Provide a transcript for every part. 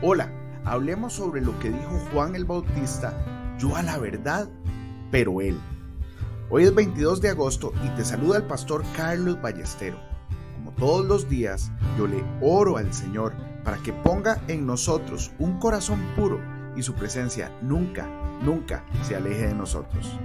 Hola, hablemos sobre lo que dijo Juan el Bautista, yo a la verdad, pero él. Hoy es 22 de agosto y te saluda el pastor Carlos Ballestero. Como todos los días, yo le oro al Señor para que ponga en nosotros un corazón puro y su presencia nunca, nunca se aleje de nosotros.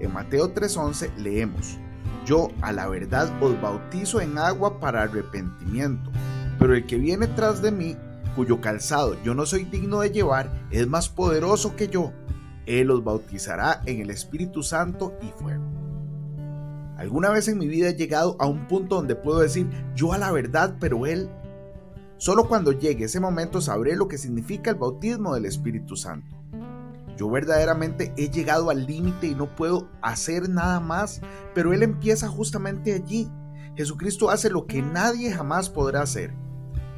En Mateo 3:11 leemos, Yo a la verdad os bautizo en agua para arrepentimiento, pero el que viene tras de mí cuyo calzado yo no soy digno de llevar, es más poderoso que yo. Él los bautizará en el Espíritu Santo y fuego. ¿Alguna vez en mi vida he llegado a un punto donde puedo decir yo a la verdad, pero Él? Solo cuando llegue ese momento sabré lo que significa el bautismo del Espíritu Santo. Yo verdaderamente he llegado al límite y no puedo hacer nada más, pero Él empieza justamente allí. Jesucristo hace lo que nadie jamás podrá hacer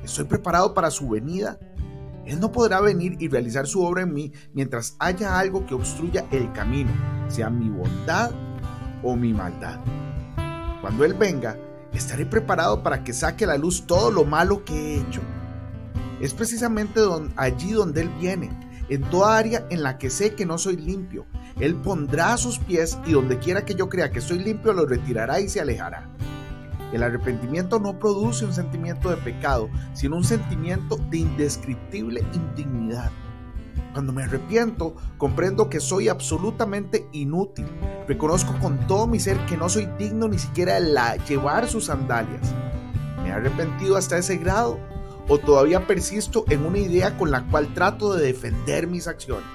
¿Estoy preparado para su venida? Él no podrá venir y realizar su obra en mí mientras haya algo que obstruya el camino, sea mi bondad o mi maldad. Cuando Él venga, estaré preparado para que saque a la luz todo lo malo que he hecho. Es precisamente allí donde Él viene, en toda área en la que sé que no soy limpio. Él pondrá sus pies y donde quiera que yo crea que soy limpio, lo retirará y se alejará. El arrepentimiento no produce un sentimiento de pecado, sino un sentimiento de indescriptible indignidad. Cuando me arrepiento, comprendo que soy absolutamente inútil. Reconozco con todo mi ser que no soy digno ni siquiera de llevar sus sandalias. ¿Me he arrepentido hasta ese grado? ¿O todavía persisto en una idea con la cual trato de defender mis acciones?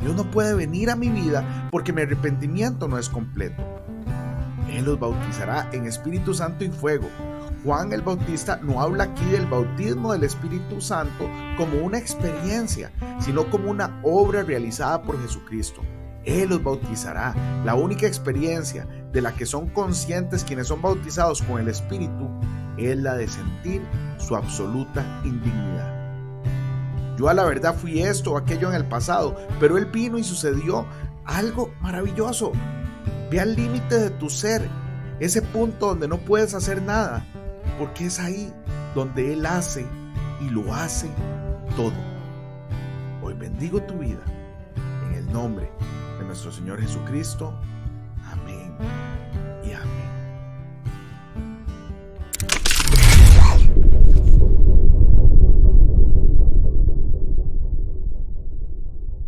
Dios no puede venir a mi vida porque mi arrepentimiento no es completo. Él los bautizará en Espíritu Santo y fuego. Juan el Bautista no habla aquí del bautismo del Espíritu Santo como una experiencia, sino como una obra realizada por Jesucristo. Él los bautizará. La única experiencia de la que son conscientes quienes son bautizados con el Espíritu es la de sentir su absoluta indignidad. Yo a la verdad fui esto o aquello en el pasado, pero Él vino y sucedió algo maravilloso. Ve al límite de tu ser, ese punto donde no puedes hacer nada, porque es ahí donde Él hace y lo hace todo. Hoy bendigo tu vida en el nombre de nuestro Señor Jesucristo.